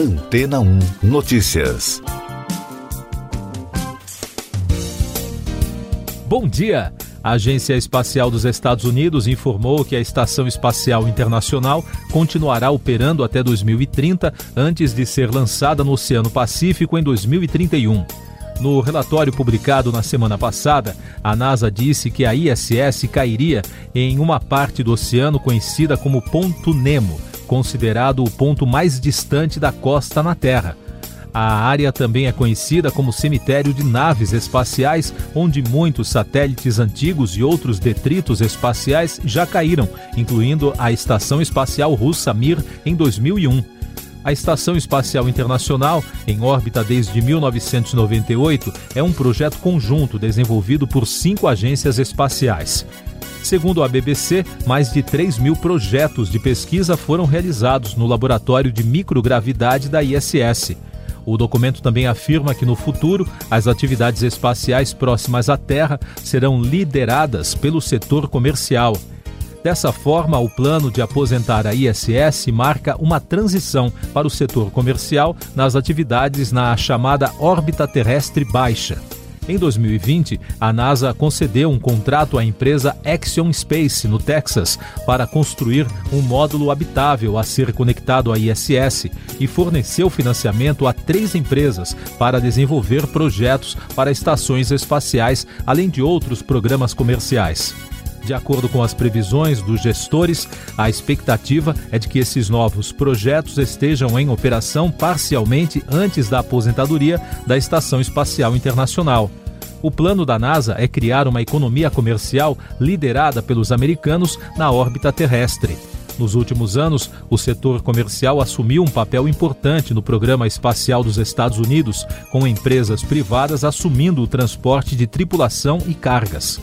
Antena 1 Notícias. Bom dia! A Agência Espacial dos Estados Unidos informou que a Estação Espacial Internacional continuará operando até 2030, antes de ser lançada no Oceano Pacífico em 2031. No relatório publicado na semana passada, a NASA disse que a ISS cairia em uma parte do oceano conhecida como Ponto Nemo, considerado o ponto mais distante da costa na Terra. A área também é conhecida como cemitério de naves espaciais, onde muitos satélites antigos e outros detritos espaciais já caíram, incluindo a Estação Espacial Russa Mir em 2001. A Estação Espacial Internacional, em órbita desde 1998, é um projeto conjunto desenvolvido por cinco agências espaciais. Segundo a BBC, mais de 3 mil projetos de pesquisa foram realizados no Laboratório de Microgravidade da ISS. O documento também afirma que no futuro as atividades espaciais próximas à Terra serão lideradas pelo setor comercial. Dessa forma, o plano de aposentar a ISS marca uma transição para o setor comercial nas atividades na chamada órbita terrestre baixa. Em 2020, a NASA concedeu um contrato à empresa Axion Space, no Texas, para construir um módulo habitável a ser conectado à ISS e forneceu financiamento a três empresas para desenvolver projetos para estações espaciais, além de outros programas comerciais. De acordo com as previsões dos gestores, a expectativa é de que esses novos projetos estejam em operação parcialmente antes da aposentadoria da Estação Espacial Internacional. O plano da NASA é criar uma economia comercial liderada pelos americanos na órbita terrestre. Nos últimos anos, o setor comercial assumiu um papel importante no programa espacial dos Estados Unidos, com empresas privadas assumindo o transporte de tripulação e cargas.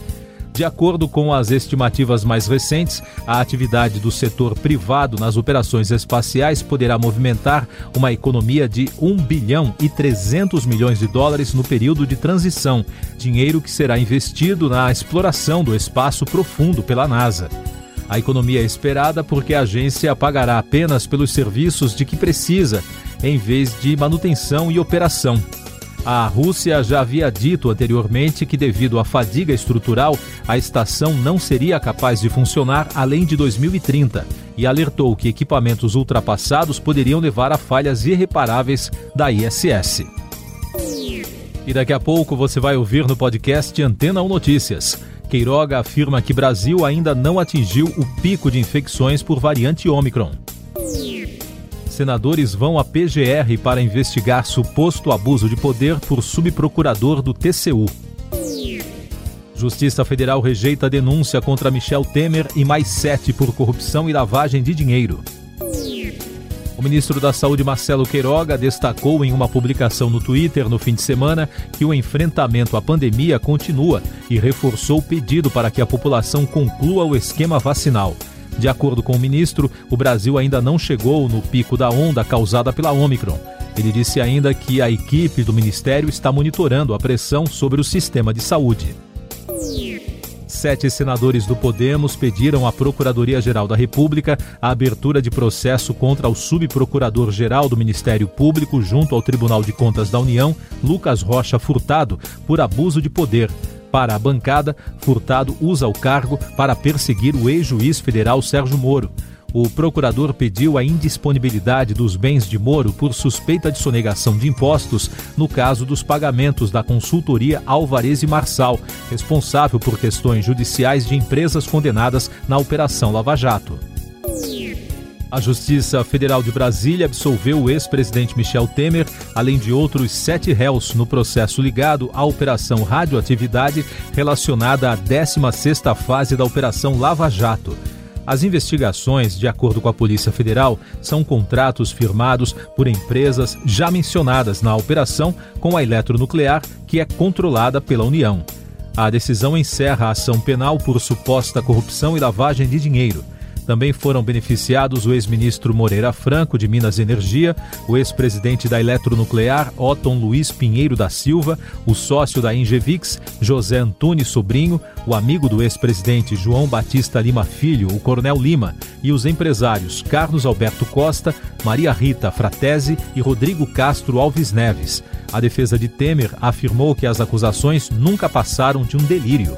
De acordo com as estimativas mais recentes, a atividade do setor privado nas operações espaciais poderá movimentar uma economia de 1 bilhão e 300 milhões de dólares no período de transição, dinheiro que será investido na exploração do espaço profundo pela NASA. A economia é esperada porque a agência pagará apenas pelos serviços de que precisa, em vez de manutenção e operação. A Rússia já havia dito anteriormente que, devido à fadiga estrutural, a estação não seria capaz de funcionar além de 2030 e alertou que equipamentos ultrapassados poderiam levar a falhas irreparáveis da ISS. E daqui a pouco você vai ouvir no podcast Antena 1 Notícias. Queiroga afirma que Brasil ainda não atingiu o pico de infecções por variante Omicron senadores vão à PGR para investigar suposto abuso de poder por subprocurador do TCU. Justiça Federal rejeita denúncia contra Michel Temer e mais sete por corrupção e lavagem de dinheiro. O ministro da Saúde, Marcelo Queiroga, destacou em uma publicação no Twitter no fim de semana que o enfrentamento à pandemia continua e reforçou o pedido para que a população conclua o esquema vacinal. De acordo com o ministro, o Brasil ainda não chegou no pico da onda causada pela Omicron. Ele disse ainda que a equipe do ministério está monitorando a pressão sobre o sistema de saúde. Sete senadores do Podemos pediram à Procuradoria-Geral da República a abertura de processo contra o subprocurador-geral do Ministério Público junto ao Tribunal de Contas da União, Lucas Rocha Furtado, por abuso de poder. Para a bancada, Furtado usa o cargo para perseguir o ex-juiz federal Sérgio Moro. O procurador pediu a indisponibilidade dos bens de Moro por suspeita de sonegação de impostos no caso dos pagamentos da consultoria Alvarez e Marçal, responsável por questões judiciais de empresas condenadas na Operação Lava Jato. A Justiça Federal de Brasília absolveu o ex-presidente Michel Temer, além de outros sete réus no processo ligado à Operação Radioatividade relacionada à 16ª fase da Operação Lava Jato. As investigações, de acordo com a Polícia Federal, são contratos firmados por empresas já mencionadas na operação com a eletronuclear, que é controlada pela União. A decisão encerra a ação penal por suposta corrupção e lavagem de dinheiro. Também foram beneficiados o ex-ministro Moreira Franco, de Minas e Energia, o ex-presidente da Eletronuclear, Otton Luiz Pinheiro da Silva, o sócio da Ingevix, José Antunes Sobrinho, o amigo do ex-presidente João Batista Lima Filho, o Coronel Lima, e os empresários Carlos Alberto Costa, Maria Rita Fratese e Rodrigo Castro Alves Neves. A defesa de Temer afirmou que as acusações nunca passaram de um delírio.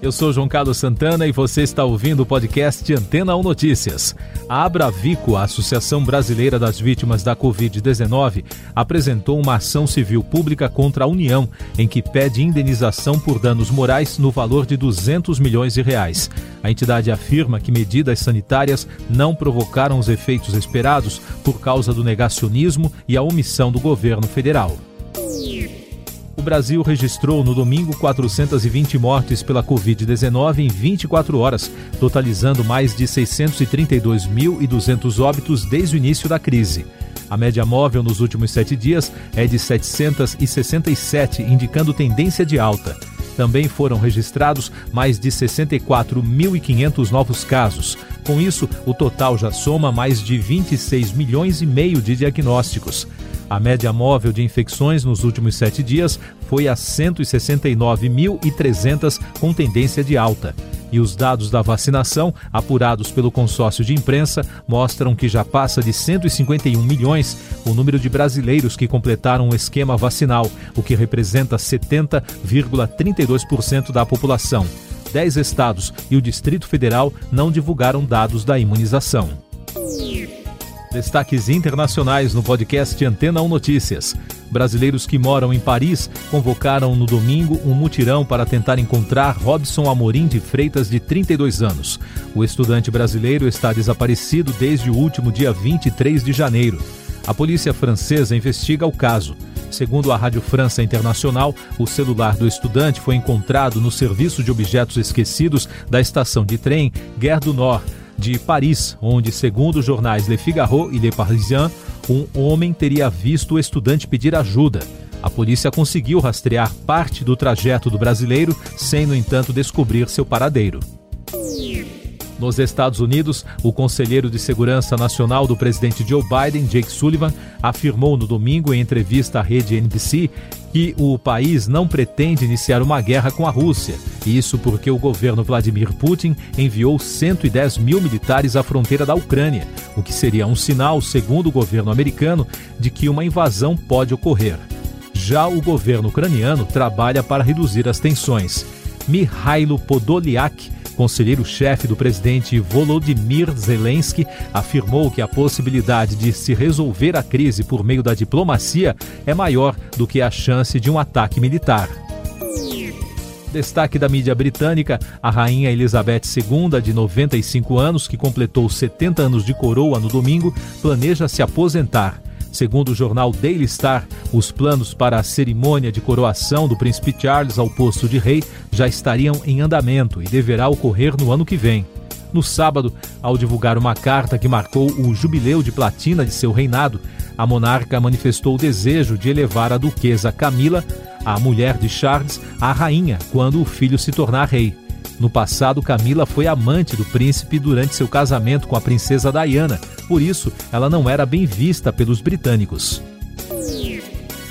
Eu sou João Carlos Santana e você está ouvindo o podcast Antena 1 Notícias. A Abravico, a Associação Brasileira das Vítimas da Covid-19, apresentou uma ação civil pública contra a União, em que pede indenização por danos morais no valor de 200 milhões de reais. A entidade afirma que medidas sanitárias não provocaram os efeitos esperados por causa do negacionismo e a omissão do governo federal. O Brasil registrou no domingo 420 mortes pela Covid-19 em 24 horas, totalizando mais de 632.200 óbitos desde o início da crise. A média móvel nos últimos sete dias é de 767, indicando tendência de alta. Também foram registrados mais de 64.500 novos casos. Com isso, o total já soma mais de 26 milhões e meio de diagnósticos. A média móvel de infecções nos últimos sete dias foi a 169.300, com tendência de alta. E os dados da vacinação, apurados pelo consórcio de imprensa, mostram que já passa de 151 milhões o número de brasileiros que completaram o esquema vacinal, o que representa 70,32% da população. Dez estados e o Distrito Federal não divulgaram dados da imunização. Destaques internacionais no podcast Antena 1 Notícias. Brasileiros que moram em Paris convocaram no domingo um mutirão para tentar encontrar Robson Amorim de Freitas, de 32 anos. O estudante brasileiro está desaparecido desde o último dia 23 de janeiro. A polícia francesa investiga o caso. Segundo a Rádio França Internacional, o celular do estudante foi encontrado no serviço de objetos esquecidos da estação de trem Gare du Nord de Paris, onde, segundo os jornais Le Figaro e Le Parisien, um homem teria visto o estudante pedir ajuda. A polícia conseguiu rastrear parte do trajeto do brasileiro, sem, no entanto, descobrir seu paradeiro. Nos Estados Unidos, o conselheiro de segurança nacional do presidente Joe Biden, Jake Sullivan, afirmou no domingo em entrevista à rede NBC que o país não pretende iniciar uma guerra com a Rússia. Isso porque o governo Vladimir Putin enviou 110 mil militares à fronteira da Ucrânia, o que seria um sinal, segundo o governo americano, de que uma invasão pode ocorrer. Já o governo ucraniano trabalha para reduzir as tensões. Mikhailo Podolyak, conselheiro-chefe do presidente Volodymyr Zelensky, afirmou que a possibilidade de se resolver a crise por meio da diplomacia é maior do que a chance de um ataque militar. Destaque da mídia britânica: a rainha Elizabeth II, de 95 anos, que completou 70 anos de coroa no domingo, planeja se aposentar. Segundo o jornal Daily Star, os planos para a cerimônia de coroação do príncipe Charles ao posto de rei já estariam em andamento e deverá ocorrer no ano que vem. No sábado, ao divulgar uma carta que marcou o jubileu de platina de seu reinado, a monarca manifestou o desejo de elevar a duquesa Camila, a mulher de Charles, à rainha quando o filho se tornar rei. No passado, Camila foi amante do príncipe durante seu casamento com a princesa Diana, por isso ela não era bem vista pelos britânicos.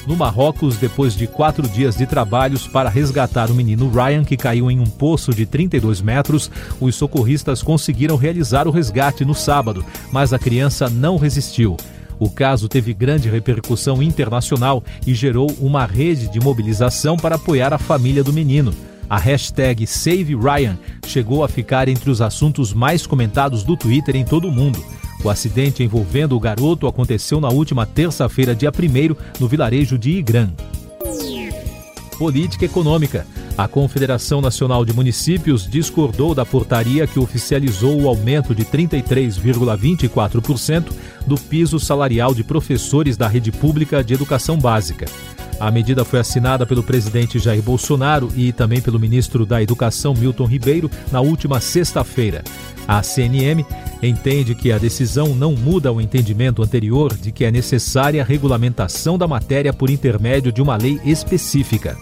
No Marrocos, depois de quatro dias de trabalhos para resgatar o menino Ryan, que caiu em um poço de 32 metros, os socorristas conseguiram realizar o resgate no sábado, mas a criança não resistiu. O caso teve grande repercussão internacional e gerou uma rede de mobilização para apoiar a família do menino. A hashtag SaveRyan chegou a ficar entre os assuntos mais comentados do Twitter em todo o mundo. O acidente envolvendo o garoto aconteceu na última terça-feira, dia 1 no vilarejo de Igrã. Política Econômica. A Confederação Nacional de Municípios discordou da portaria que oficializou o aumento de 33,24% do piso salarial de professores da rede pública de educação básica. A medida foi assinada pelo presidente Jair Bolsonaro e também pelo ministro da Educação Milton Ribeiro na última sexta-feira. A CNM entende que a decisão não muda o entendimento anterior de que é necessária a regulamentação da matéria por intermédio de uma lei específica.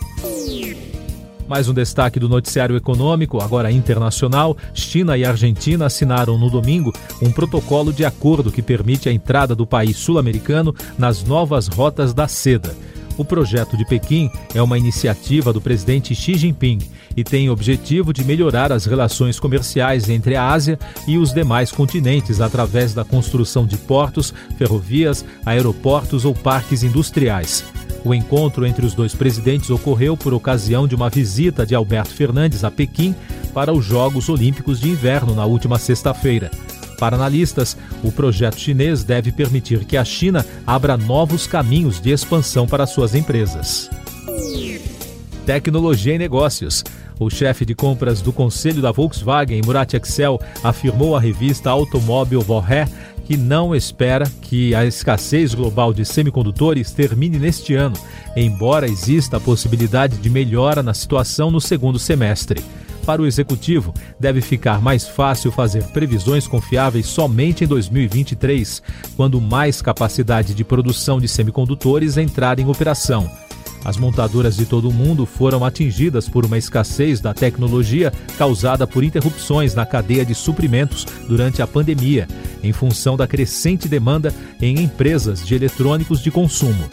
Mais um destaque do noticiário econômico, agora internacional: China e Argentina assinaram no domingo um protocolo de acordo que permite a entrada do país sul-americano nas novas rotas da seda. O projeto de Pequim é uma iniciativa do presidente Xi Jinping e tem o objetivo de melhorar as relações comerciais entre a Ásia e os demais continentes através da construção de portos, ferrovias, aeroportos ou parques industriais. O encontro entre os dois presidentes ocorreu por ocasião de uma visita de Alberto Fernandes a Pequim para os Jogos Olímpicos de Inverno na última sexta-feira. Para analistas, o projeto chinês deve permitir que a China abra novos caminhos de expansão para suas empresas. Tecnologia e negócios. O chefe de compras do Conselho da Volkswagen, Murat Excel, afirmou à revista Automóvel Vorré que não espera que a escassez global de semicondutores termine neste ano, embora exista a possibilidade de melhora na situação no segundo semestre. Para o executivo, deve ficar mais fácil fazer previsões confiáveis somente em 2023, quando mais capacidade de produção de semicondutores entrar em operação. As montadoras de todo o mundo foram atingidas por uma escassez da tecnologia causada por interrupções na cadeia de suprimentos durante a pandemia, em função da crescente demanda em empresas de eletrônicos de consumo.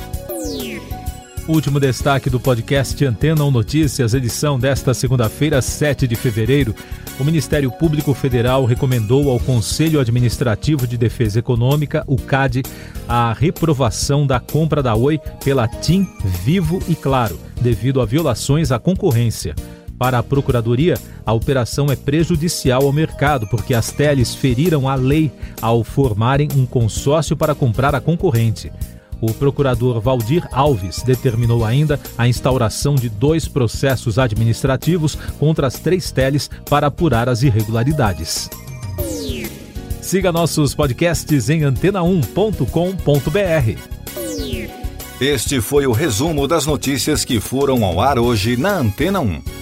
Último destaque do podcast Antena 1 Notícias, edição desta segunda-feira, 7 de fevereiro. O Ministério Público Federal recomendou ao Conselho Administrativo de Defesa Econômica, o CAD, a reprovação da compra da Oi pela TIM, Vivo e Claro, devido a violações à concorrência. Para a Procuradoria, a operação é prejudicial ao mercado porque as teles feriram a lei ao formarem um consórcio para comprar a concorrente. O procurador Valdir Alves determinou ainda a instauração de dois processos administrativos contra as três teles para apurar as irregularidades. Siga nossos podcasts em antena1.com.br. Este foi o resumo das notícias que foram ao ar hoje na Antena 1.